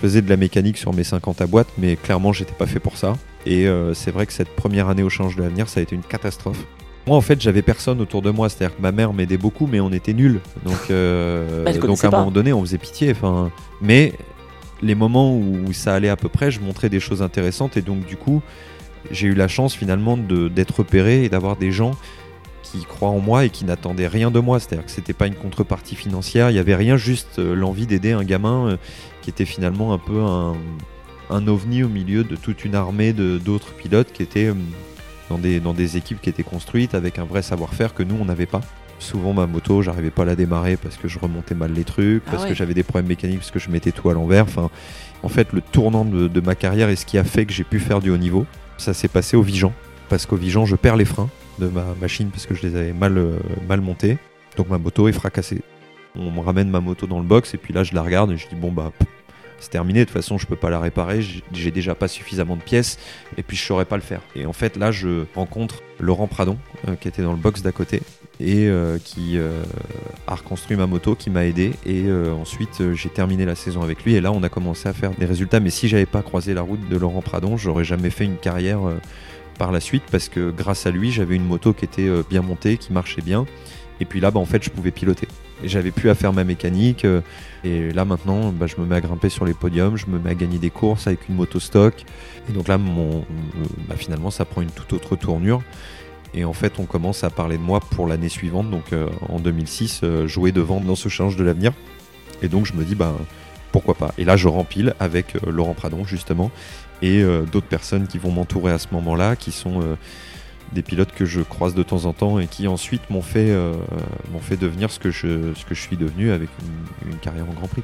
faisais de la mécanique sur mes 50 à boîte, mais clairement, j'étais pas fait pour ça. Et euh, c'est vrai que cette première année au change de l'avenir, ça a été une catastrophe. Moi, en fait, j'avais personne autour de moi. C'est-à-dire que ma mère m'aidait beaucoup, mais on était nuls. Donc, euh, Bah, donc à un pas. moment donné, on faisait pitié. Enfin, mais les moments où ça allait à peu près, je montrais des choses intéressantes. Et donc, du coup, j'ai eu la chance finalement d'être repéré et d'avoir des gens qui croient en moi et qui n'attendaient rien de moi. C'est-à-dire que c'était pas une contrepartie financière. Il y avait rien, juste euh, l'envie d'aider un gamin euh, qui était finalement un peu un, un ovni au milieu de toute une armée de- d'autres pilotes qui étaient euh, dans des, dans des équipes qui étaient construites avec un vrai savoir-faire que nous, on n'avait pas. Souvent, ma moto, j'arrivais pas à la démarrer parce que je remontais mal les trucs, Ah parce ouais. que j'avais des problèmes mécaniques, parce que je mettais tout à l'envers. Enfin, en fait, le tournant de, de ma carrière et ce qui a fait que j'ai pu faire du haut niveau, ça s'est passé au Vigan. Parce qu'au Vigan, je perds les freins de ma machine parce que je les avais mal, euh, mal montés. Donc ma moto est fracassée. On me ramène ma moto dans le box et puis là, je la regarde et je dis bon, bah, c'est terminé. De toute façon, je peux pas la réparer. J'ai- déjà pas suffisamment de pièces et puis je saurais pas le faire. Et en fait, là, je rencontre Laurent Pradon euh, qui était dans le box d'à côté et euh, qui a reconstruit ma moto, qui m'a aidé. Et ensuite, j'ai terminé la saison avec lui. Et là, on a commencé à faire des résultats. Mais si j'avais pas croisé la route de Laurent Pradon, j'aurais jamais fait une carrière par la suite parce que grâce à lui, j'avais une moto qui était euh, bien montée, qui marchait bien. Et puis là, bah, en fait, je pouvais piloter. Et j'avais plus à faire ma mécanique. euh, et là, maintenant, bah, je me mets à grimper sur les podiums, je me mets à gagner des courses avec une moto stock. Et donc là, mon, bah, finalement, ça prend une toute autre tournure. Et en fait, on commence à parler de moi pour l'année suivante, donc euh, en 2006, euh, jouer devant dans ce change de l'avenir. Et donc, je me dis, bah, Et là, je rempile avec euh, Laurent Pradon, justement, et euh, d'autres personnes qui vont m'entourer à ce moment-là, qui sont euh, des pilotes que je croise de temps en temps et qui ensuite m'ont fait, devenir ce que, je, suis devenu avec une, carrière en Grand Prix.